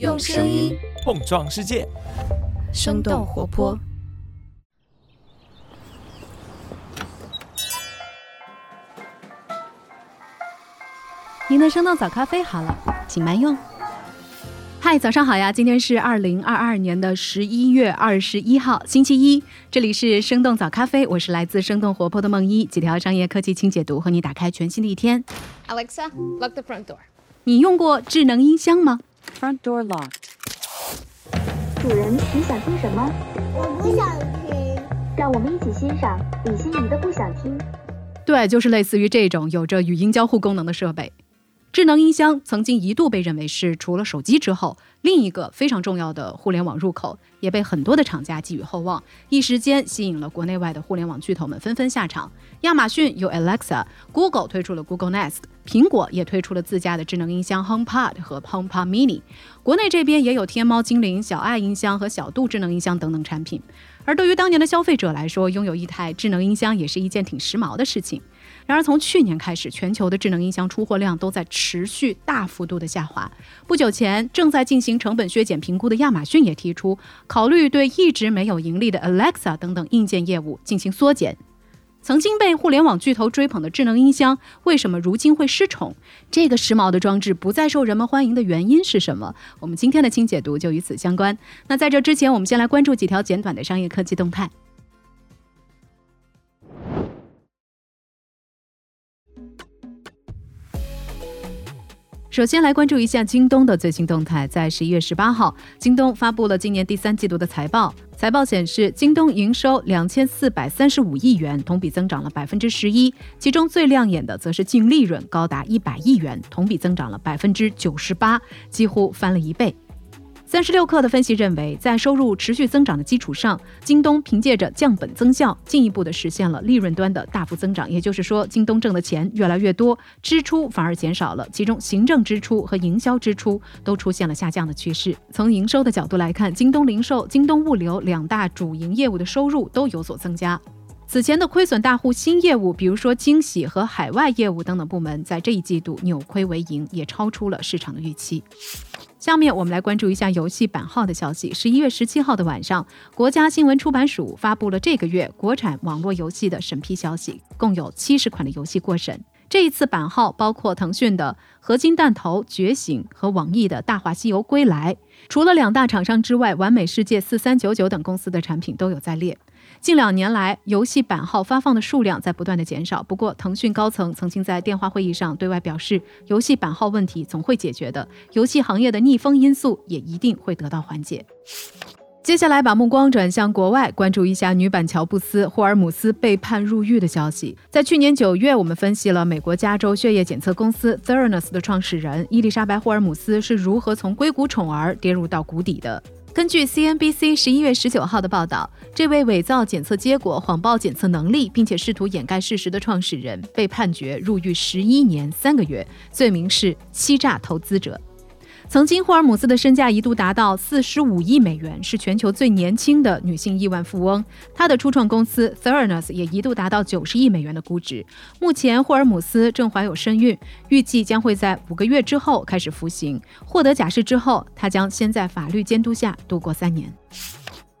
用声音碰撞世界，生动活泼。您的生动早咖啡好了，请慢用。嗨，早上好呀！今天是二零二二年的十一月二十一号，星期一。这里是生动早咖啡，我是来自生动活泼的梦一，几条商业科技轻解读，和你打开全新的一天。Alexa, lock the front door. 你用过智能音箱吗？Front door locked. 主人，你想听什么？我不想听。让我们一起欣赏李欣怡的《不想听》。对，就是类似于这种有着语音交互功能的设备。智能音箱曾经一度被认为是除了手机之后另一个非常重要的互联网入口，也被很多的厂家寄予厚望，一时间吸引了国内外的互联网巨头们纷纷下场。亚马逊有 Alexa，Google 推出了 Google Nest，苹果也推出了自家的智能音箱 HomePod 和 HomePod Mini。国内这边也有天猫精灵、小爱音箱和小度智能音箱等等产品。而对于当年的消费者来说，拥有一台智能音箱也是一件挺时髦的事情。然而，从去年开始，全球的智能音箱出货量都在持续大幅度的下滑。不久前，正在进行成本削减评估的亚马逊也提出，考虑对一直没有盈利的 Alexa 等等硬件业务进行缩减。曾经被互联网巨头追捧的智能音箱，为什么如今会失宠？这个时髦的装置不再受人们欢迎的原因是什么？我们今天的轻解读就与此相关。那在这之前，我们先来关注几条简短的商业科技动态。首先来关注一下京东的最新动态。在十一月十八号，京东发布了今年第三季度的财报。财报显示，京东营收两千四百三十五亿元，同比增长了百分之十一。其中最亮眼的则是净利润高达一百亿元，同比增长了百分之九十八，几乎翻了一倍。三十六氪的分析认为，在收入持续增长的基础上，京东凭借着降本增效，进一步的实现了利润端的大幅增长。也就是说，京东挣的钱越来越多，支出反而减少了，其中行政支出和营销支出都出现了下降的趋势。从营收的角度来看，京东零售、京东物流两大主营业务的收入都有所增加。此前的亏损大户新业务，比如说惊喜和海外业务等等部门，在这一季度扭亏为盈，也超出了市场的预期。下面我们来关注一下游戏版号的消息。十一月十七号的晚上，国家新闻出版署发布了这个月国产网络游戏的审批消息，共有七十款的游戏过审。这一次版号包括腾讯的《合金弹头》《觉醒》和网易的《大话西游：归来》。除了两大厂商之外，完美世界、四三九九等公司的产品都有在列。近两年来，游戏版号发放的数量在不断的减少。不过，腾讯高层曾经在电话会议上对外表示，游戏版号问题总会解决的，游戏行业的逆风因素也一定会得到缓解。接下来，把目光转向国外，关注一下女版乔布斯霍尔姆斯被判入狱的消息。在去年九月，我们分析了美国加州血液检测公司 Theranos 的创始人伊丽莎白·霍尔姆斯是如何从硅谷宠儿跌入到谷底的。根据 CNBC 十一月十九号的报道，这位伪造检测结果、谎报检测能力，并且试图掩盖事实的创始人被判决入狱十一年三个月，罪名是欺诈投资者。曾经，霍尔姆斯的身价一度达到四十五亿美元，是全球最年轻的女性亿万富翁。她的初创公司 Theranos 也一度达到九十亿美元的估值。目前，霍尔姆斯正怀有身孕，预计将会在五个月之后开始服刑。获得假释之后，她将先在法律监督下度过三年。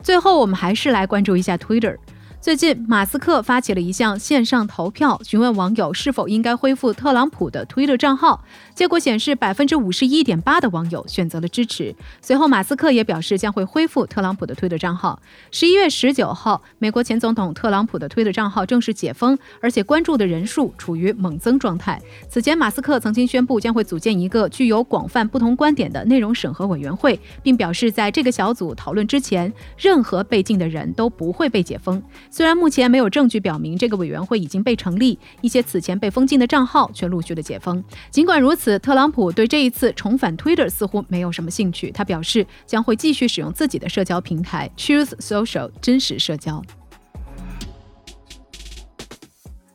最后，我们还是来关注一下 Twitter。最近，马斯克发起了一项线上投票，询问网友是否应该恢复特朗普的 Twitter 账号。结果显示，百分之五十一点八的网友选择了支持。随后，马斯克也表示将会恢复特朗普的推特账号。十一月十九号，美国前总统特朗普的推特账号正式解封，而且关注的人数处于猛增状态。此前，马斯克曾经宣布将会组建一个具有广泛不同观点的内容审核委员会，并表示在这个小组讨论之前，任何被禁的人都不会被解封。虽然目前没有证据表明这个委员会已经被成立，一些此前被封禁的账号却陆续的解封。尽管如此，此特朗普对这一次重返 Twitter 似乎没有什么兴趣。他表示将会继续使用自己的社交平台 Choose Social 真实社交。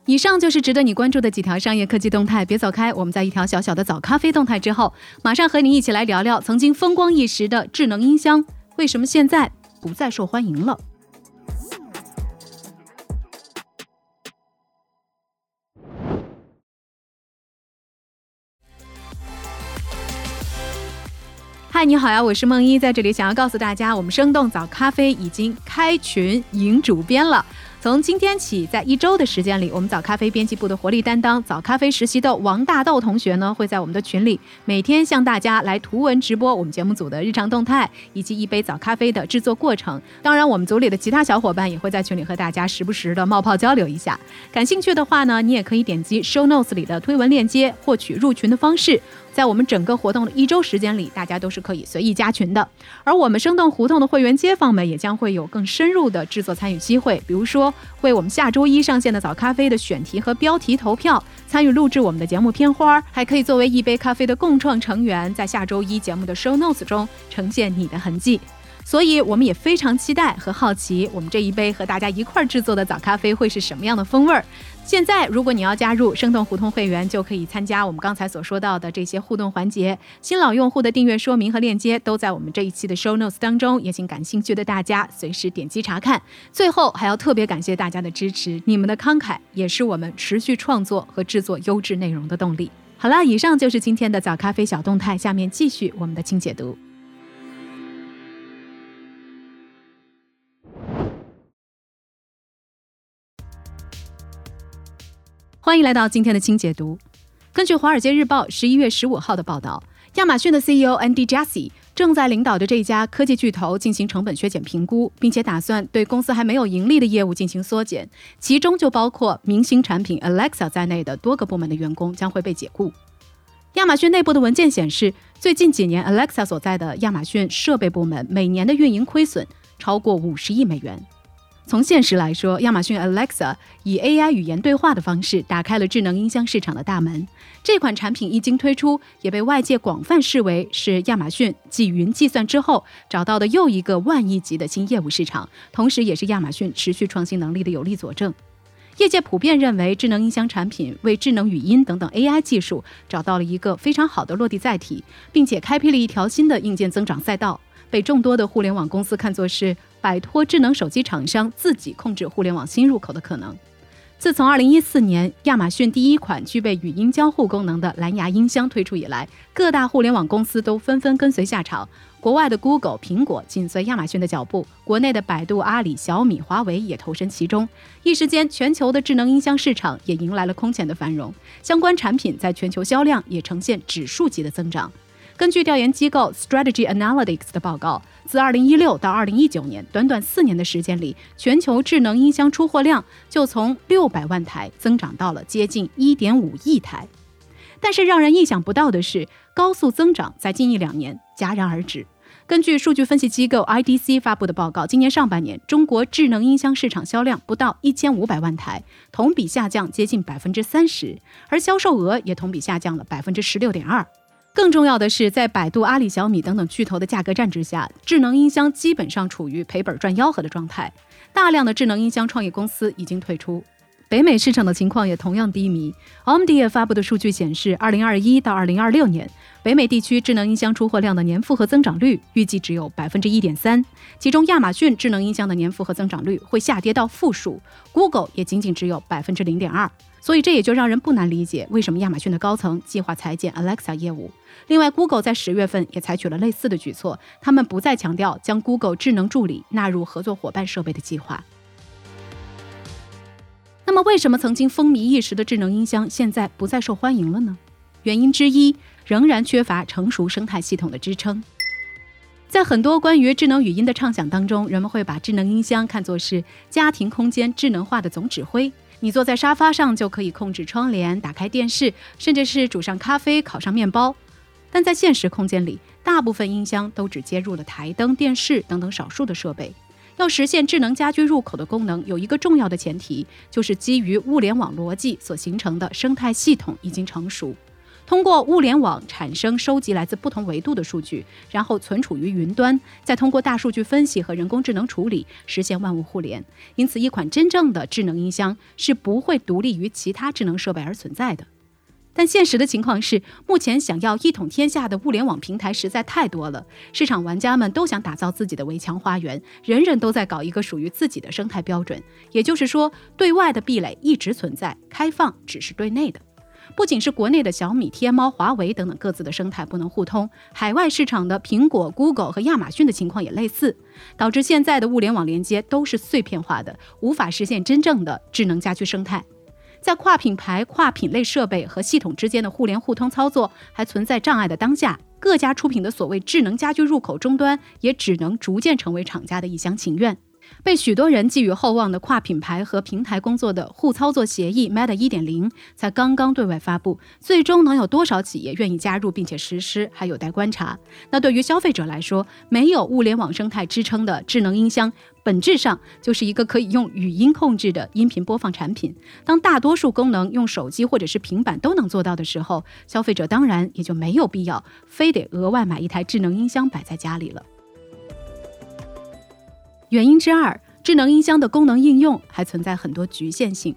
以上就是值得你关注的几条商业科技动态，别走开。我们在一条小小的早咖啡动态之后，马上和你一起来聊聊曾经风光一时的智能音箱，为什么现在不再受欢迎了。嗨，你好呀，我是梦一，在这里想要告诉大家，我们生动早咖啡已经开群迎主编了。从今天起，在一周的时间里，我们早咖啡编辑部的活力担当早咖啡实习的王大豆同学呢，会在我们的群里每天向大家来图文直播我们节目组的日常动态以及一杯早咖啡的制作过程。当然，我们组里的其他小伙伴也会在群里和大家时不时的冒泡交流一下。感兴趣的话呢，你也可以点击 show notes 里的推文链接，获取入群的方式。在我们整个活动的一周时间里，大家都是可以随意加群的。而我们生动胡同的会员街坊们也将会有更深入的制作参与机会，比如说为我们下周一上线的早咖啡的选题和标题投票，参与录制我们的节目片花，还可以作为一杯咖啡的共创成员，在下周一节目的 show notes 中呈现你的痕迹。所以，我们也非常期待和好奇，我们这一杯和大家一块儿制作的早咖啡会是什么样的风味儿。现在，如果你要加入生动胡同会员，就可以参加我们刚才所说到的这些互动环节。新老用户的订阅说明和链接都在我们这一期的 show notes 当中，也请感兴趣的大家随时点击查看。最后，还要特别感谢大家的支持，你们的慷慨也是我们持续创作和制作优质内容的动力。好了，以上就是今天的早咖啡小动态，下面继续我们的清解读。欢迎来到今天的清解读。根据《华尔街日报》十一月十五号的报道，亚马逊的 CEO Andy Jassy 正在领导着这家科技巨头进行成本削减评估，并且打算对公司还没有盈利的业务进行缩减，其中就包括明星产品 Alexa 在内的多个部门的员工将会被解雇。亚马逊内部的文件显示，最近几年 Alexa 所在的亚马逊设备部门每年的运营亏损超过五十亿美元。从现实来说，亚马逊 Alexa 以 AI 语言对话的方式打开了智能音箱市场的大门。这款产品一经推出，也被外界广泛视为是亚马逊继云计算之后找到的又一个万亿级的新业务市场，同时也是亚马逊持续创新能力的有力佐证。业界普遍认为，智能音箱产品为智能语音等等 AI 技术找到了一个非常好的落地载体，并且开辟了一条新的硬件增长赛道。被众多的互联网公司看作是摆脱智能手机厂商自己控制互联网新入口的可能。自从2014年亚马逊第一款具备语音交互功能的蓝牙音箱推出以来，各大互联网公司都纷纷跟随下场。国外的 Google、苹果紧随亚马逊的脚步，国内的百度、阿里、小米、华为也投身其中。一时间，全球的智能音箱市场也迎来了空前的繁荣，相关产品在全球销量也呈现指数级的增长。根据调研机构 Strategy Analytics 的报告，自2016到2019年，短短四年的时间里，全球智能音箱出货量就从600万台增长到了接近1.5亿台。但是让人意想不到的是，高速增长在近一两年戛然而止。根据数据分析机构 IDC 发布的报告，今年上半年中国智能音箱市场销量不到1500万台，同比下降接近百分之三十，而销售额也同比下降了百分之十六点二。更重要的是，在百度、阿里、小米等等巨头的价格战之下，智能音箱基本上处于赔本赚吆喝的状态。大量的智能音箱创业公司已经退出，北美市场的情况也同样低迷。Omdia 发布的数据显示，二零二一到二零二六年，北美地区智能音箱出货量的年复合增长率预计只有百分之一点三，其中亚马逊智能音箱的年复合增长率会下跌到负数，Google 也仅仅只有百分之零点二。所以这也就让人不难理解，为什么亚马逊的高层计划裁减 Alexa 业务。另外，Google 在十月份也采取了类似的举措，他们不再强调将 Google 智能助理纳入合作伙伴设备的计划。那么，为什么曾经风靡一时的智能音箱现在不再受欢迎了呢？原因之一仍然缺乏成熟生态系统的支撑。在很多关于智能语音的畅想当中，人们会把智能音箱看作是家庭空间智能化的总指挥。你坐在沙发上就可以控制窗帘、打开电视，甚至是煮上咖啡、烤上面包。但在现实空间里，大部分音箱都只接入了台灯、电视等等少数的设备。要实现智能家居入口的功能，有一个重要的前提，就是基于物联网逻辑所形成的生态系统已经成熟。通过物联网产生、收集来自不同维度的数据，然后存储于云端，再通过大数据分析和人工智能处理，实现万物互联。因此，一款真正的智能音箱是不会独立于其他智能设备而存在的。但现实的情况是，目前想要一统天下的物联网平台实在太多了，市场玩家们都想打造自己的围墙花园，人人都在搞一个属于自己的生态标准。也就是说，对外的壁垒一直存在，开放只是对内的。不仅是国内的小米、天猫、华为等等各自的生态不能互通，海外市场的苹果、Google 和亚马逊的情况也类似，导致现在的物联网连接都是碎片化的，无法实现真正的智能家居生态。在跨品牌、跨品类设备和系统之间的互联互通操作还存在障碍的当下，各家出品的所谓智能家居入口终端，也只能逐渐成为厂家的一厢情愿。被许多人寄予厚望的跨品牌和平台工作的互操作协议 Meta 1.0才刚刚对外发布，最终能有多少企业愿意加入并且实施，还有待观察。那对于消费者来说，没有物联网生态支撑的智能音箱，本质上就是一个可以用语音控制的音频播放产品。当大多数功能用手机或者是平板都能做到的时候，消费者当然也就没有必要非得额外买一台智能音箱摆在家里了。原因之二，智能音箱的功能应用还存在很多局限性。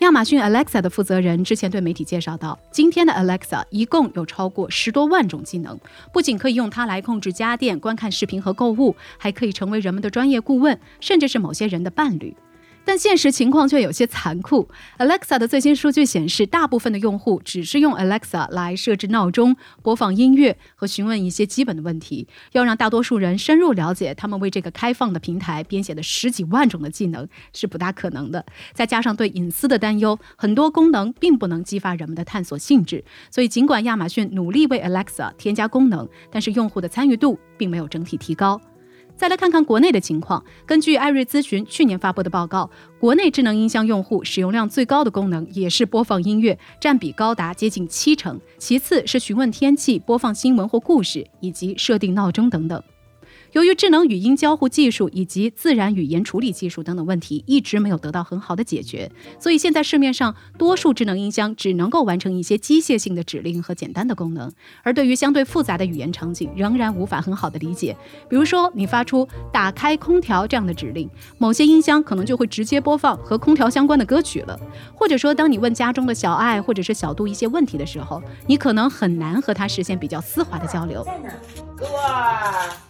亚马逊 Alexa 的负责人之前对媒体介绍到，今天的 Alexa 一共有超过十多万种技能，不仅可以用它来控制家电、观看视频和购物，还可以成为人们的专业顾问，甚至是某些人的伴侣。但现实情况却有些残酷。Alexa 的最新数据显示，大部分的用户只是用 Alexa 来设置闹钟、播放音乐和询问一些基本的问题。要让大多数人深入了解他们为这个开放的平台编写的十几万种的技能是不大可能的。再加上对隐私的担忧，很多功能并不能激发人们的探索兴致。所以，尽管亚马逊努力为 Alexa 添加功能，但是用户的参与度并没有整体提高。再来看看国内的情况。根据艾瑞咨询去年发布的报告，国内智能音箱用户使用量最高的功能也是播放音乐，占比高达接近七成。其次是询问天气、播放新闻或故事，以及设定闹钟等等。由于智能语音交互技术以及自然语言处理技术等等问题一直没有得到很好的解决，所以现在市面上多数智能音箱只能够完成一些机械性的指令和简单的功能，而对于相对复杂的语言场景仍然无法很好的理解。比如说，你发出“打开空调”这样的指令，某些音箱可能就会直接播放和空调相关的歌曲了；或者说，当你问家中的小爱或者是小度一些问题的时候，你可能很难和他实现比较丝滑的交流。在呢？哥，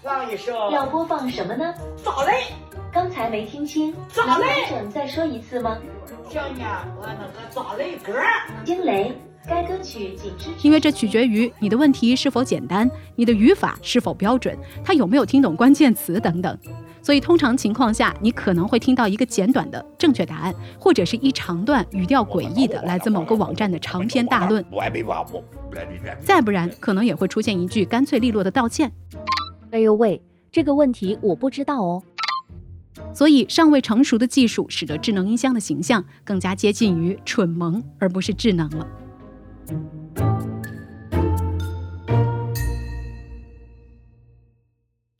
放一首。要播放什么呢？咋嘞？刚才没听清，咋能完嘞？整再说一次吗？听见我那个咋嘞歌？惊雷，该歌曲仅支持。因为这取决于你的问题是否简单，你的语法是否标准，他有没有听懂关键词等等。所以，通常情况下，你可能会听到一个简短的正确答案，或者是一长段语调诡异的来自某个网站的长篇大论。再不然，可能也会出现一句干脆利落的道歉。哎呦喂，这个问题我不知道哦。所以，尚未成熟的技术使得智能音箱的形象更加接近于蠢萌，而不是智能了。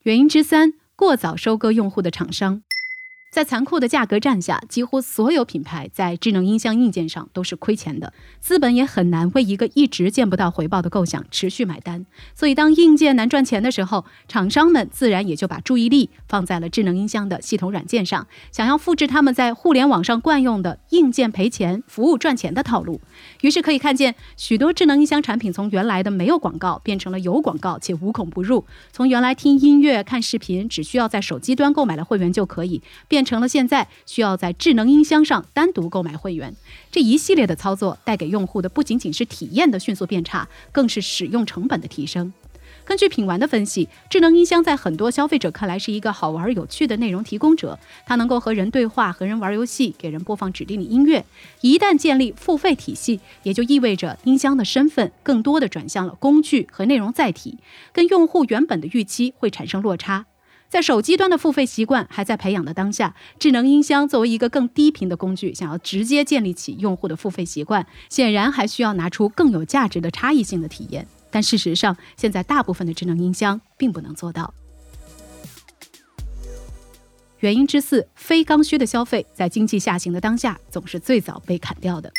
原因之三：过早收割用户的厂商。在残酷的价格战下，几乎所有品牌在智能音箱硬件上都是亏钱的，资本也很难为一个一直见不到回报的构想持续买单。所以，当硬件难赚钱的时候，厂商们自然也就把注意力放在了智能音箱的系统软件上，想要复制他们在互联网上惯用的硬件赔钱、服务赚钱的套路。于是可以看见，许多智能音箱产品从原来的没有广告变成了有广告且无孔不入；从原来听音乐、看视频只需要在手机端购买了会员就可以变，变成了现在需要在智能音箱上单独购买会员。这一系列的操作带给用户的不仅仅是体验的迅速变差，更是使用成本的提升。根据品玩的分析，智能音箱在很多消费者看来是一个好玩有趣的内容提供者，它能够和人对话、和人玩游戏、给人播放指定的音乐。一旦建立付费体系，也就意味着音箱的身份更多的转向了工具和内容载体，跟用户原本的预期会产生落差。在手机端的付费习惯还在培养的当下，智能音箱作为一个更低频的工具，想要直接建立起用户的付费习惯，显然还需要拿出更有价值的差异性的体验。但事实上，现在大部分的智能音箱并不能做到。原因之四，非刚需的消费在经济下行的当下，总是最早被砍掉的。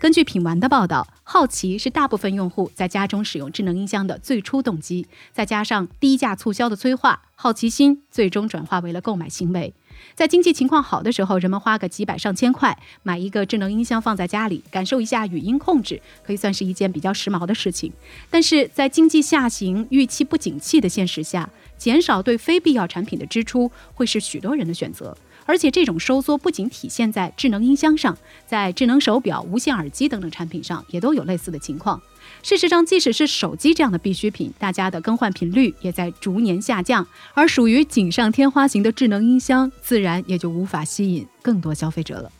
根据品玩的报道，好奇是大部分用户在家中使用智能音箱的最初动机，再加上低价促销的催化，好奇心最终转化为了购买行为。在经济情况好的时候，人们花个几百上千块买一个智能音箱放在家里，感受一下语音控制，可以算是一件比较时髦的事情。但是在经济下行、预期不景气的现实下，减少对非必要产品的支出会是许多人的选择。而且这种收缩不仅体现在智能音箱上，在智能手表、无线耳机等等产品上也都有类似的情况。事实上，即使是手机这样的必需品，大家的更换频率也在逐年下降，而属于锦上添花型的智能音箱，自然也就无法吸引更多消费者了。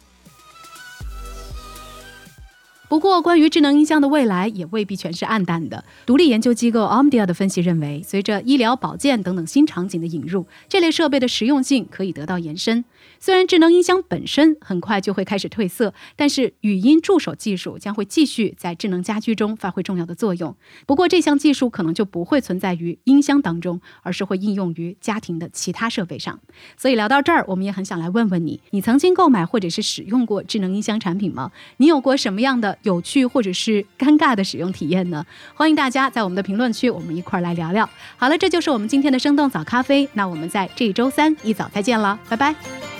不过，关于智能音箱的未来也未必全是暗淡的。独立研究机构 Omdia 的分析认为，随着医疗保健等等新场景的引入，这类设备的实用性可以得到延伸。虽然智能音箱本身很快就会开始褪色，但是语音助手技术将会继续在智能家居中发挥重要的作用。不过，这项技术可能就不会存在于音箱当中，而是会应用于家庭的其他设备上。所以聊到这儿，我们也很想来问问你：你曾经购买或者是使用过智能音箱产品吗？你有过什么样的有趣或者是尴尬的使用体验呢？欢迎大家在我们的评论区，我们一块儿来聊聊。好了，这就是我们今天的生动早咖啡。那我们在这周三一早再见了，拜拜。